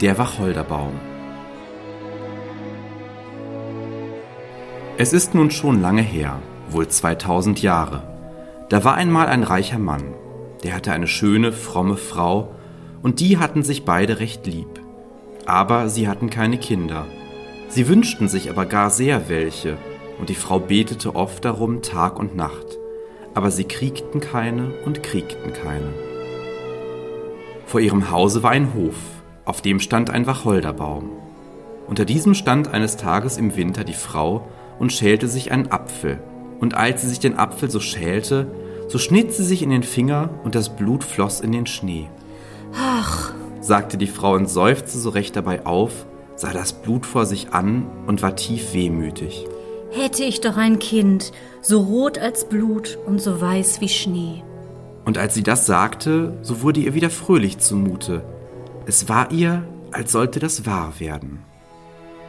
Der Wacholderbaum Es ist nun schon lange her, wohl 2000 Jahre. Da war einmal ein reicher Mann, der hatte eine schöne, fromme Frau, und die hatten sich beide recht lieb. Aber sie hatten keine Kinder. Sie wünschten sich aber gar sehr welche, und die Frau betete oft darum Tag und Nacht. Aber sie kriegten keine und kriegten keine. Vor ihrem Hause war ein Hof, auf dem stand ein Wacholderbaum. Unter diesem stand eines Tages im Winter die Frau und schälte sich einen Apfel. Und als sie sich den Apfel so schälte, so schnitt sie sich in den Finger und das Blut floss in den Schnee. Ach, sagte die Frau und seufzte so recht dabei auf, sah das Blut vor sich an und war tief wehmütig. hätte ich doch ein Kind, so rot als Blut und so weiß wie Schnee. Und als sie das sagte, so wurde ihr wieder fröhlich zumute, es war ihr, als sollte das wahr werden.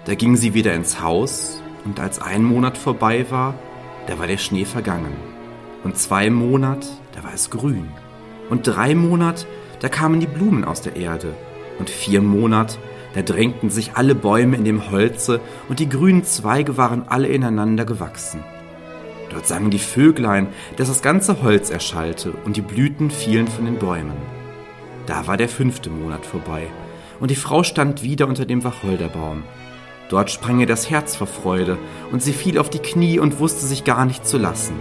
Da ging sie wieder ins Haus, und als ein Monat vorbei war, da war der Schnee vergangen. Und zwei Monat, da war es grün. Und drei Monat, da kamen die Blumen aus der Erde. Und vier Monat, da drängten sich alle Bäume in dem Holze, und die grünen Zweige waren alle ineinander gewachsen. Dort sangen die Vöglein, dass das ganze Holz erschallte, und die Blüten fielen von den Bäumen. Da war der fünfte Monat vorbei, und die Frau stand wieder unter dem Wacholderbaum. Dort sprang ihr das Herz vor Freude, und sie fiel auf die Knie und wusste sich gar nicht zu lassen.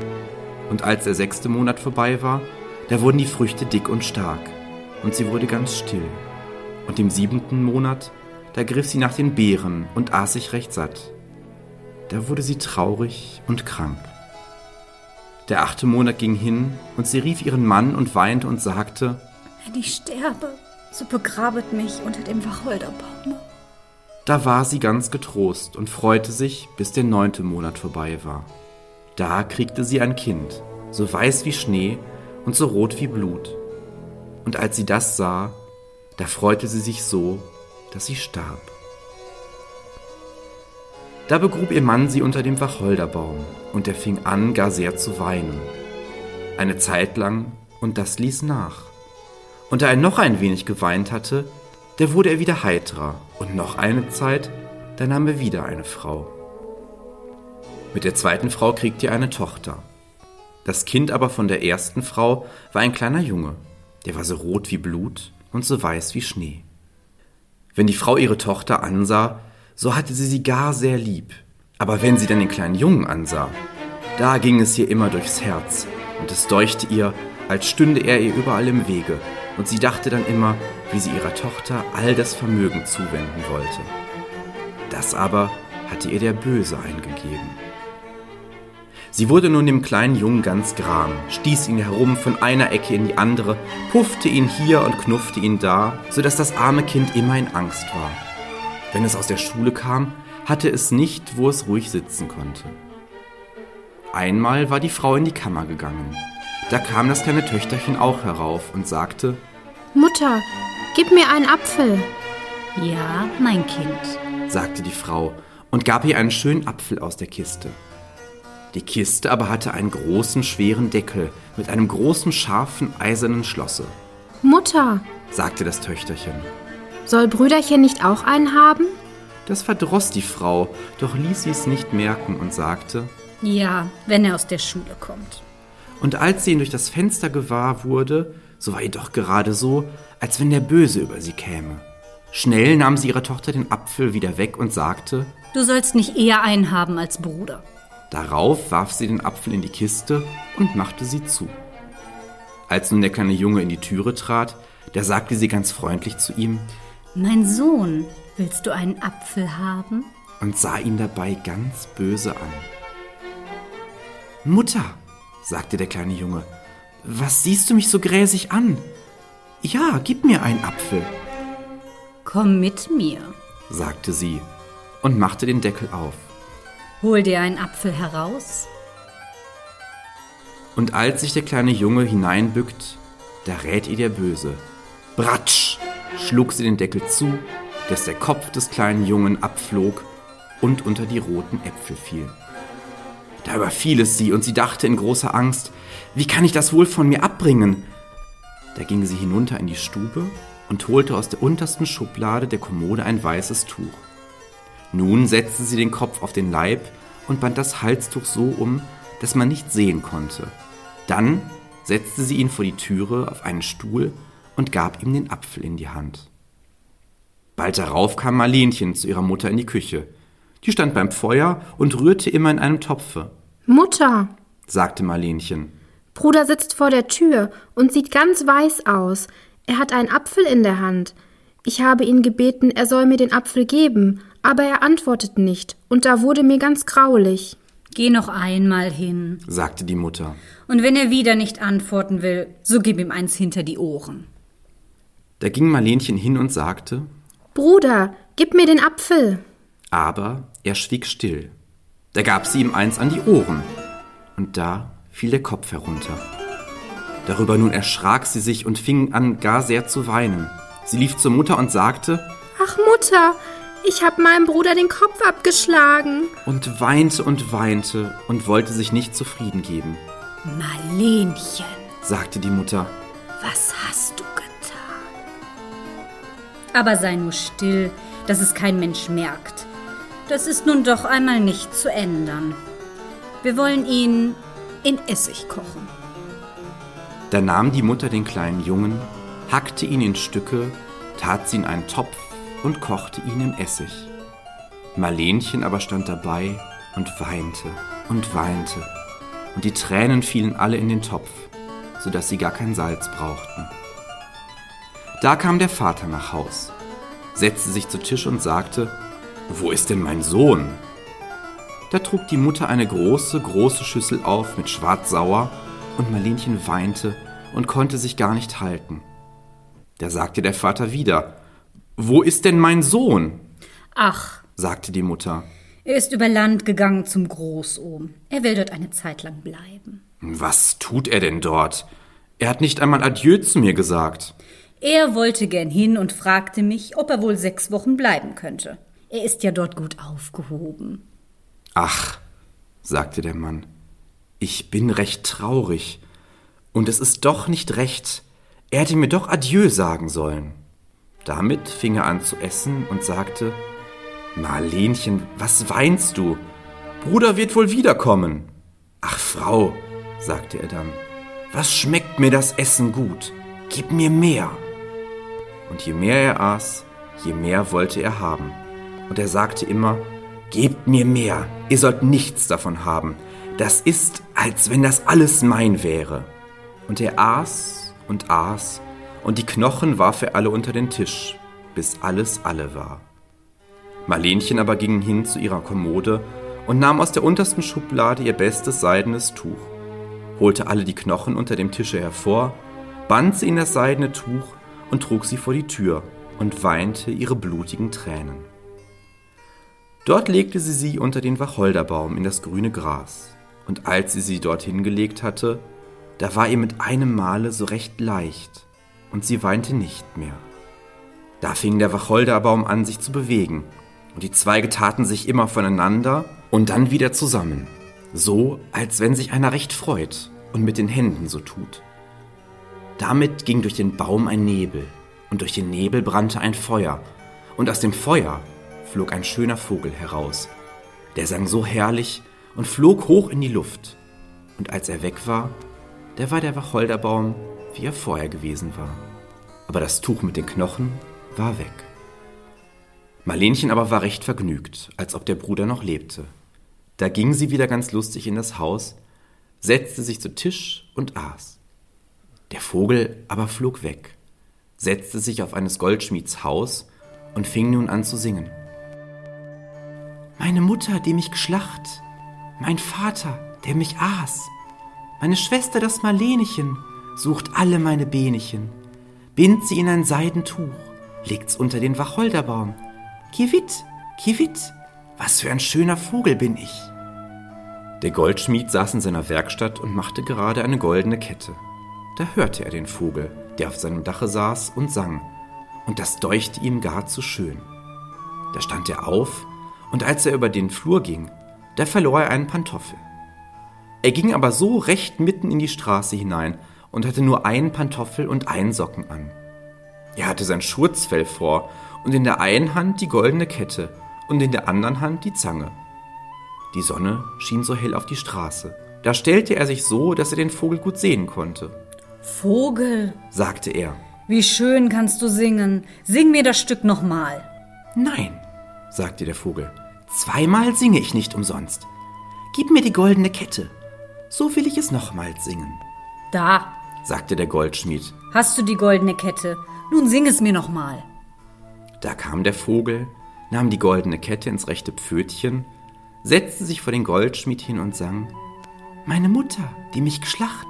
Und als der sechste Monat vorbei war, da wurden die Früchte dick und stark, und sie wurde ganz still. Und im siebenten Monat, da griff sie nach den Beeren und aß sich recht satt. Da wurde sie traurig und krank. Der achte Monat ging hin, und sie rief ihren Mann und weinte und sagte, Wenn ich sterbe, so begrabet mich unter dem Wacholderbaum. Da war sie ganz getrost und freute sich, bis der neunte Monat vorbei war. Da kriegte sie ein Kind, so weiß wie Schnee und so rot wie Blut. Und als sie das sah, da freute sie sich so, dass sie starb. Da begrub ihr Mann sie unter dem Wacholderbaum, und er fing an, gar sehr zu weinen. Eine Zeit lang, und das ließ nach. Und da er noch ein wenig geweint hatte, da wurde er wieder heitrer, und noch eine Zeit, da nahm er wieder eine Frau. Mit der zweiten Frau kriegte er eine Tochter. Das Kind aber von der ersten Frau war ein kleiner Junge, der war so rot wie Blut und so weiß wie Schnee. Wenn die Frau ihre Tochter ansah, so hatte sie sie gar sehr lieb. Aber wenn sie dann den kleinen Jungen ansah, da ging es ihr immer durchs Herz und es deuchte ihr, als stünde er ihr überall im Wege und sie dachte dann immer, wie sie ihrer Tochter all das Vermögen zuwenden wollte. Das aber hatte ihr der Böse eingegeben. Sie wurde nun dem kleinen Jungen ganz gram, stieß ihn herum von einer Ecke in die andere, puffte ihn hier und knuffte ihn da, so dass das arme Kind immer in Angst war. Wenn es aus der Schule kam, hatte es nicht, wo es ruhig sitzen konnte. Einmal war die Frau in die Kammer gegangen. Da kam das kleine Töchterchen auch herauf und sagte, Mutter, gib mir einen Apfel. Ja, mein Kind, sagte die Frau und gab ihr einen schönen Apfel aus der Kiste. Die Kiste aber hatte einen großen, schweren Deckel mit einem großen, scharfen, eisernen Schlosse, Mutter, sagte das Töchterchen. soll Brüderchen nicht auch einen haben? Das verdroß die Frau, doch ließ sie es nicht merken und sagte, Ja, wenn er aus der Schule kommt. und als sie ihn durch das Fenster gewahr wurde, so war ihr doch gerade so, als wenn der Böse über sie käme. Schnell nahm sie ihrer Tochter den Apfel wieder weg und sagte, Du sollst nicht eher einen haben als Bruder. Darauf warf sie den Apfel in die Kiste und machte sie zu. Als nun der kleine Junge in die Türe trat, da sagte sie ganz freundlich zu ihm Mein Sohn, willst du einen Apfel haben? und sah ihn dabei ganz böse an. Mutter, sagte der kleine Junge, was siehst du mich so gräsig an? Ja, gib mir einen Apfel, Komm mit mir. sagte sie und machte den Deckel auf. Hol dir einen Apfel heraus. Und als sich der kleine Junge hineinbückt, da rät ihr der Böse. Bratsch! schlug sie den Deckel zu, dass der Kopf des kleinen Jungen abflog und unter die roten Äpfel fiel. Da überfiel es sie und sie dachte in großer Angst, wie kann ich das wohl von mir abbringen? Da ging sie hinunter in die Stube und holte aus der untersten Schublade der Kommode ein weißes Tuch. Nun setzte sie den Kopf auf den Leib und band das Halstuch so um, dass man nicht sehen konnte. Dann setzte sie ihn vor die Türe auf einen Stuhl und gab ihm den Apfel in die Hand. Bald darauf kam Marlenchen zu ihrer Mutter in die Küche. Die stand beim Feuer und rührte immer in einem Topfe. Mutter, sagte Marlenchen. Bruder sitzt vor der Tür und sieht ganz weiß aus. Er hat einen Apfel in der Hand. Ich habe ihn gebeten, er soll mir den Apfel geben, aber er antwortet nicht, und da wurde mir ganz graulich. Geh noch einmal hin, sagte die Mutter. Und wenn er wieder nicht antworten will, so gib ihm eins hinter die Ohren. Da ging Marlenchen hin und sagte Bruder, gib mir den Apfel. Aber er schwieg still. Da gab sie ihm eins an die Ohren, und da fiel der Kopf herunter. Darüber nun erschrak sie sich und fing an gar sehr zu weinen. Sie lief zur Mutter und sagte Ach Mutter, ich hab meinem Bruder den Kopf abgeschlagen. Und weinte und weinte und wollte sich nicht zufrieden geben. Marlenchen, sagte die Mutter, was hast du getan? Aber sei nur still, dass es kein Mensch merkt. Das ist nun doch einmal nicht zu ändern. Wir wollen ihn in Essig kochen. Da nahm die Mutter den kleinen Jungen, hackte ihn in Stücke, tat sie in einen Topf und kochte ihn im Essig. Marlenchen aber stand dabei und weinte und weinte, und die Tränen fielen alle in den Topf, so dass sie gar kein Salz brauchten. Da kam der Vater nach Haus, setzte sich zu Tisch und sagte, Wo ist denn mein Sohn? Da trug die Mutter eine große, große Schüssel auf mit Schwarzsauer, und Marlenchen weinte und konnte sich gar nicht halten. Da sagte der Vater wieder, Wo ist denn mein Sohn? Ach, sagte die Mutter. Er ist über Land gegangen zum Großohm. Er will dort eine Zeit lang bleiben. Was tut er denn dort? Er hat nicht einmal Adieu zu mir gesagt. Er wollte gern hin und fragte mich, ob er wohl sechs Wochen bleiben könnte. Er ist ja dort gut aufgehoben. Ach, sagte der Mann, ich bin recht traurig. Und es ist doch nicht recht. Er hätte mir doch Adieu sagen sollen. Damit fing er an zu essen und sagte, Marlenchen, was weinst du? Bruder wird wohl wiederkommen. Ach, Frau, sagte er dann, was schmeckt mir das Essen gut? Gib mir mehr. Und je mehr er aß, je mehr wollte er haben. Und er sagte immer, Gebt mir mehr, ihr sollt nichts davon haben. Das ist, als wenn das alles mein wäre. Und er aß und aß, und die Knochen warf er alle unter den Tisch, bis alles alle war. Marlenchen aber ging hin zu ihrer Kommode und nahm aus der untersten Schublade ihr bestes seidenes Tuch, holte alle die Knochen unter dem Tische hervor, band sie in das seidene Tuch und trug sie vor die Tür und weinte ihre blutigen Tränen. Dort legte sie sie unter den Wacholderbaum in das grüne Gras, und als sie sie dorthin gelegt hatte, da war ihr mit einem Male so recht leicht, und sie weinte nicht mehr. Da fing der Wacholderbaum an, sich zu bewegen, und die Zweige taten sich immer voneinander und dann wieder zusammen, so als wenn sich einer recht freut und mit den Händen so tut. Damit ging durch den Baum ein Nebel, und durch den Nebel brannte ein Feuer, und aus dem Feuer flog ein schöner Vogel heraus. Der sang so herrlich und flog hoch in die Luft. Und als er weg war, da war der Wacholderbaum, wie er vorher gewesen war. Aber das Tuch mit den Knochen war weg. Marlenchen aber war recht vergnügt, als ob der Bruder noch lebte. Da ging sie wieder ganz lustig in das Haus, setzte sich zu Tisch und aß. Der Vogel aber flog weg, setzte sich auf eines Goldschmieds Haus und fing nun an zu singen. Meine Mutter, die mich geschlacht, mein Vater, der mich aß, meine Schwester, das Marlenechen, sucht alle meine Benechen, bindt sie in ein Seidentuch, legt's unter den Wacholderbaum. Kiewit, kiewit, was für ein schöner Vogel bin ich. Der Goldschmied saß in seiner Werkstatt und machte gerade eine goldene Kette. Da hörte er den Vogel, der auf seinem Dache saß und sang, und das deuchte ihm gar zu schön. Da stand er auf, und als er über den Flur ging, da verlor er einen Pantoffel. Er ging aber so recht mitten in die Straße hinein und hatte nur einen Pantoffel und einen Socken an. Er hatte sein Schurzfell vor und in der einen Hand die goldene Kette und in der anderen Hand die Zange. Die Sonne schien so hell auf die Straße. Da stellte er sich so, dass er den Vogel gut sehen konnte. Vogel, Sagte er. wie schön kannst du singen. Sing mir das Stück nochmal. Nein, sagte der Vogel. Zweimal singe ich nicht umsonst. Gib mir die goldene Kette. So will ich es nochmals singen, Da, sagte der Goldschmied. hast du die goldene Kette. Nun sing es mir nochmal. Da kam der Vogel, nahm die goldene Kette ins rechte Pfötchen, setzte sich vor den Goldschmied hin und sang Meine Mutter, die mich geschlacht,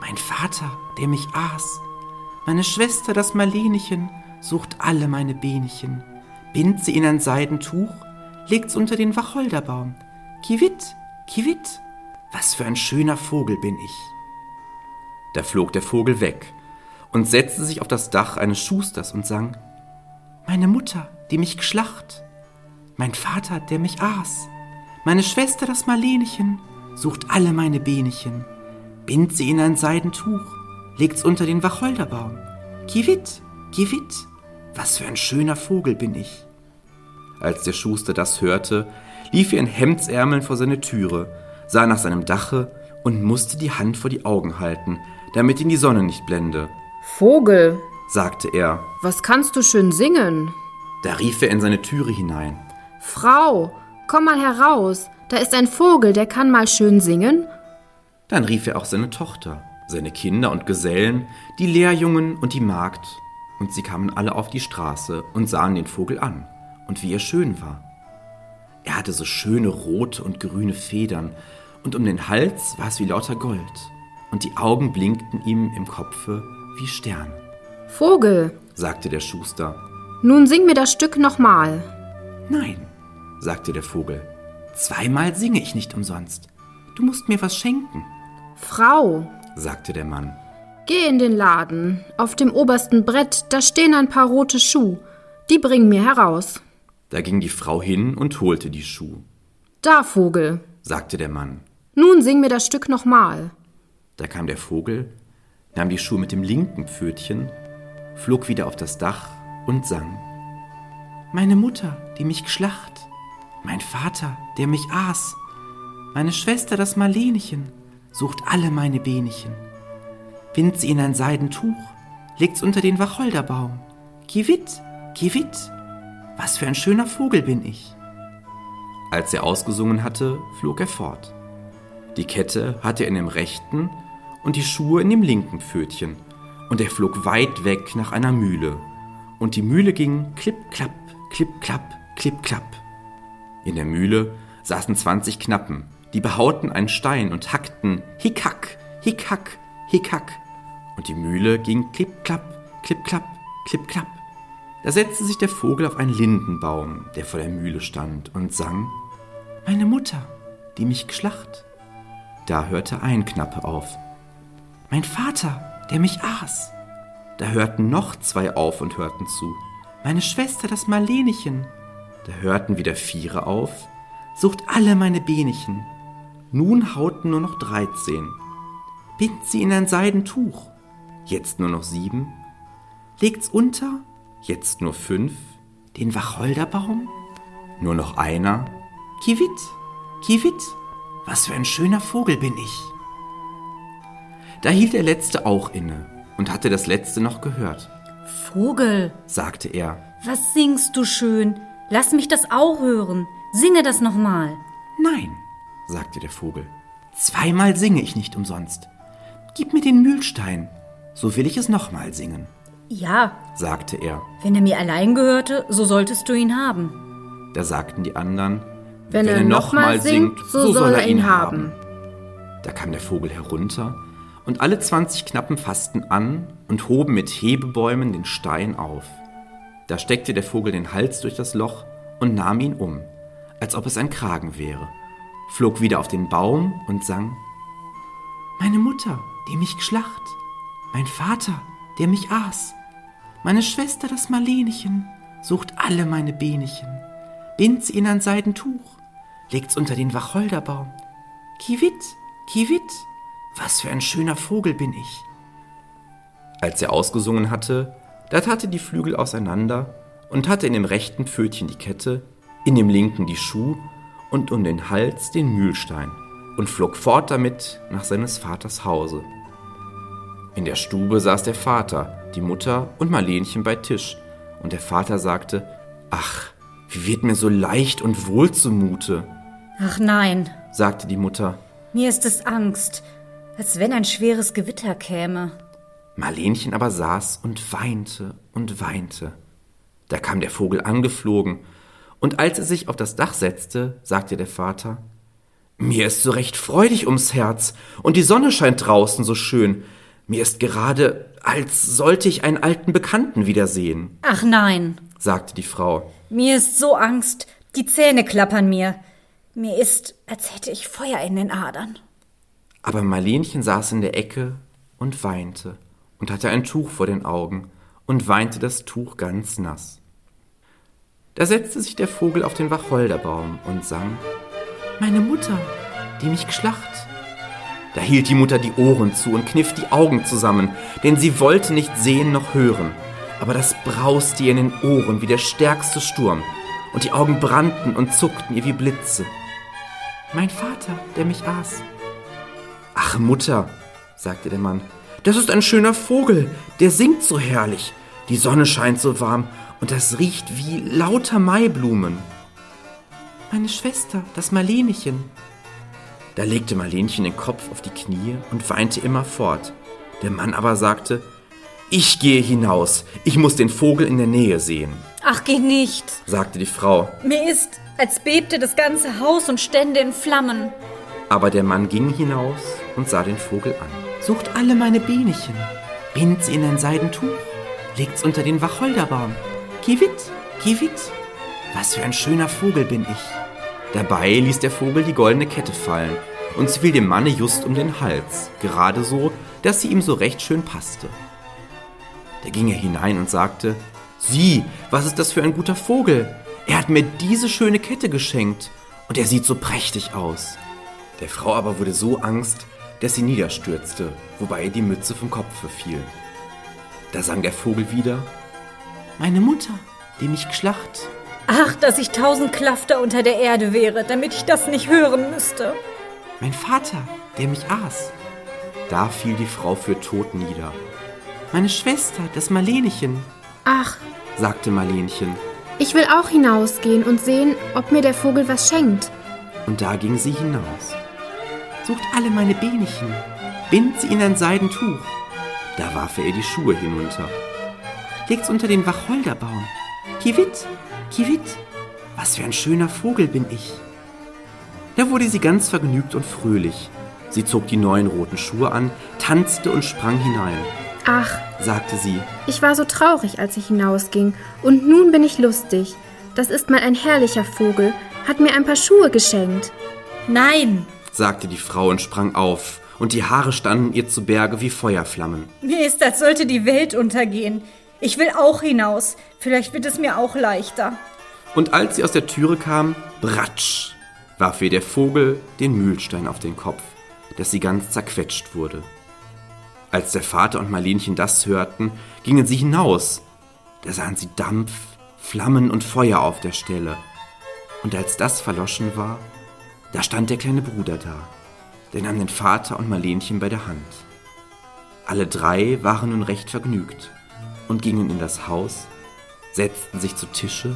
mein Vater, der mich aß, meine Schwester, das Marlenechen, sucht alle meine Benchen, bind sie in ein Seidentuch, legt's unter den Wacholderbaum. Kiwit, kiwit, was für ein schöner Vogel bin ich. Da flog der Vogel weg und setzte sich auf das Dach eines Schusters und sang meine Mutter, die mich geschlacht, mein Vater, der mich aß, meine Schwester, das Marlenechen, sucht alle meine Benchen, bind sie in ein Seidentuch, legt's unter den Wacholderbaum. Kiwit, kiwit, was für ein schöner Vogel bin ich. Als der Schuster das hörte, lief er in Hemdsärmeln vor seine Türe, sah nach seinem Dache und musste die Hand vor die Augen halten, damit ihn die Sonne nicht blende, Vogel, sagte er. was kannst du schön singen? Da rief er in seine Türe hinein. Frau, komm mal heraus. Da ist ein Vogel, der kann mal schön singen. Dann rief er auch seine Tochter, seine Kinder und Gesellen, die Lehrjungen und die Magd, und sie kamen alle auf die Straße und sahen den Vogel an, und wie er schön war. Er hatte so schöne rote und grüne Federn, und um den Hals war es wie lauter Gold, und die Augen blinkten ihm im Kopfe wie Sterne, Vogel, sagte der Schuster. nun sing mir das Stück nochmal. Nein, sagte der Vogel, zweimal singe ich nicht umsonst. Du musst mir was schenken, Frau, sagte der Mann. geh in den Laden. Auf dem obersten Brett, da stehen ein paar rote Schuh. Die bringen mir heraus. Da ging die Frau hin und holte die Schuh. Da, Vogel, sagte der Mann. nun sing mir das Stück nochmal. Da kam der Vogel, nahm die Schuhe mit dem linken Pfötchen, flog wieder auf das Dach und sang. Meine Mutter, die mich geschlacht, mein Vater, der mich aß, meine Schwester, das Marlenechen, sucht alle meine Benchen, bind sie in ein Seidentuch, legt's unter den Wacholderbaum. Kiwit, kiwit, was für ein schöner Vogel bin ich. Als er ausgesungen hatte, flog er fort. Die Kette hatte er in dem rechten und die Schuhe in dem linken Pfötchen, und er flog weit weg nach einer Mühle, und die Mühle ging klipp, klapp, klipp, klapp, klipp, klapp. In der Mühle saßen zwanzig Knappen, die behauten einen Stein und hackten hickhack, hickhack, hickhack, und die Mühle ging klipp, klapp, klipp, klapp, klipp, klapp. Da setzte sich der Vogel auf einen Lindenbaum, der vor der Mühle stand, und sang Meine Mutter, die mich geschlacht. Da hörte ein Knappe auf. Mein Vater, der mich aß. Da hörten noch zwei auf und hörten zu. Meine Schwester, das Marlenechen. Da hörten wieder viere auf. Sucht alle meine Benchen. Nun hauten nur noch dreizehn. Bind sie in ein Seidentuch. Jetzt nur noch sieben. Legt's unter. Jetzt nur fünf. Den Wacholderbaum. Nur noch einer. Kiwit, kiwit. Was für ein schöner Vogel bin ich. Da hielt der Letzte auch inne und hatte das Letzte noch gehört, Vogel, sagte er. was singst du schön? Lass mich das auch hören. Singe das nochmal. Nein, sagte der Vogel. Zweimal singe ich nicht umsonst. Gib mir den Mühlstein, so will ich es nochmal singen, Ja, sagte er. wenn er mir allein gehörte, so solltest du ihn haben. Da sagten die anderen, Wenn, er nochmal singt, so soll er ihn haben. Da kam der Vogel herunter, und alle zwanzig Knappen fassten an und hoben mit Hebebäumen den Stein auf. Da steckte der Vogel den Hals durch das Loch und nahm ihn um, als ob es ein Kragen wäre, flog wieder auf den Baum und sang Meine Mutter, die mich geschlacht, mein Vater, der mich aß, meine Schwester, das Marlenechen, sucht alle meine Benchen, bind sie in ein Seidentuch, legt's unter den Wacholderbaum. Kiwit, kiwit, was für ein schöner Vogel bin ich. Als er ausgesungen hatte, Da tat er die Flügel auseinander und hatte in dem rechten Pfötchen die Kette, in dem linken die Schuh und um den Hals den Mühlstein und flog fort damit nach seines Vaters Hause. In der Stube saß der Vater, die Mutter und Marlenchen bei Tisch, und der Vater sagte, Ach, wie wird mir so leicht und wohl zumute? Ach nein, sagte die Mutter. Mir ist es Angst, als wenn ein schweres Gewitter käme. Marlenchen aber saß und weinte und weinte. Da kam der Vogel angeflogen, und als er sich auf das Dach setzte, sagte der Vater Mir ist so recht freudig ums Herz, und die Sonne scheint draußen so schön. Mir ist gerade, als sollte ich einen alten Bekannten wiedersehen. Ach nein, sagte die Frau. Mir ist so Angst, die Zähne klappern mir. Mir ist, als hätte ich Feuer in den Adern. Aber Marlenchen saß in der Ecke und weinte und hatte ein Tuch vor den Augen und weinte das Tuch ganz nass. Da setzte sich der Vogel auf den Wacholderbaum und sang Meine Mutter, die mich geschlacht. Da hielt die Mutter die Ohren zu und kniff die Augen zusammen, denn sie wollte nicht sehen noch hören. Aber das brauste ihr in den Ohren wie der stärkste Sturm, und die Augen brannten und zuckten ihr wie Blitze. Mein Vater, der mich aß. Ach, Mutter, sagte der Mann, das ist ein schöner Vogel, der singt so herrlich. Die Sonne scheint so warm und das riecht wie lauter Maiblumen. Meine Schwester, das Marlenchen. Da legte Marlenchen den Kopf auf die Knie und weinte immerfort. Der Mann aber sagte, ich gehe hinaus, ich muss den Vogel in der Nähe sehen. Ach, geh nicht, sagte die Frau. Mir ist, als bebte das ganze Haus und stände in Flammen. Aber der Mann ging hinaus und sah den Vogel an. Sucht alle meine Bienchen, bindt sie in ein Seidentuch, legt's unter den Wacholderbaum. Kiewit, kiewit, was für ein schöner Vogel bin ich. Dabei ließ der Vogel die goldene Kette fallen und sie fiel dem Manne just um den Hals, gerade so, dass sie ihm so recht schön passte. Da ging er hinein und sagte, Sieh, was ist das für ein guter Vogel? Er hat mir diese schöne Kette geschenkt und er sieht so prächtig aus. Der Frau aber wurde so Angst, dass sie niederstürzte, wobei ihr die Mütze vom Kopfe fiel. Da sang der Vogel wieder, Meine Mutter, die mich geschlacht. Ach, dass ich tausend Klafter unter der Erde wäre, damit ich das nicht hören müsste. Mein Vater, der mich aß. Da fiel die Frau für tot nieder. Meine Schwester, das Marlenechen. Ach, sagte Marlenchen. Ich will auch hinausgehen und sehen, ob mir der Vogel was schenkt. Und da ging sie hinaus. Sucht alle meine Benchen, bind sie in ein Seidentuch. Da warf er ihr die Schuhe hinunter. Legt's unter den Wacholderbaum. Kiewit, kiewit, was für ein schöner Vogel bin ich. Da wurde sie ganz vergnügt und fröhlich. Sie zog die neuen roten Schuhe an, tanzte und sprang hinein. Ach, sagte sie, ich war so traurig, als ich hinausging, und nun bin ich lustig. Das ist mal ein herrlicher Vogel, hat mir ein paar Schuhe geschenkt. Nein, sagte die Frau und sprang auf, und die Haare standen ihr zu Berge wie Feuerflammen. Mir ist, als sollte die Welt untergehen. Ich will auch hinaus, vielleicht wird es mir auch leichter. Und als sie aus der Türe kam, bratsch, warf ihr der Vogel den Mühlstein auf den Kopf, dass sie ganz zerquetscht wurde. Als der Vater und Marlenchen das hörten, gingen sie hinaus. Da sahen sie Dampf, Flammen und Feuer auf der Stelle. Und als das verloschen war, da stand der kleine Bruder da. Der nahm den Vater und Marlenchen bei der Hand. Alle drei waren nun recht vergnügt und gingen in das Haus, setzten sich zu Tische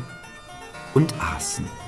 und aßen.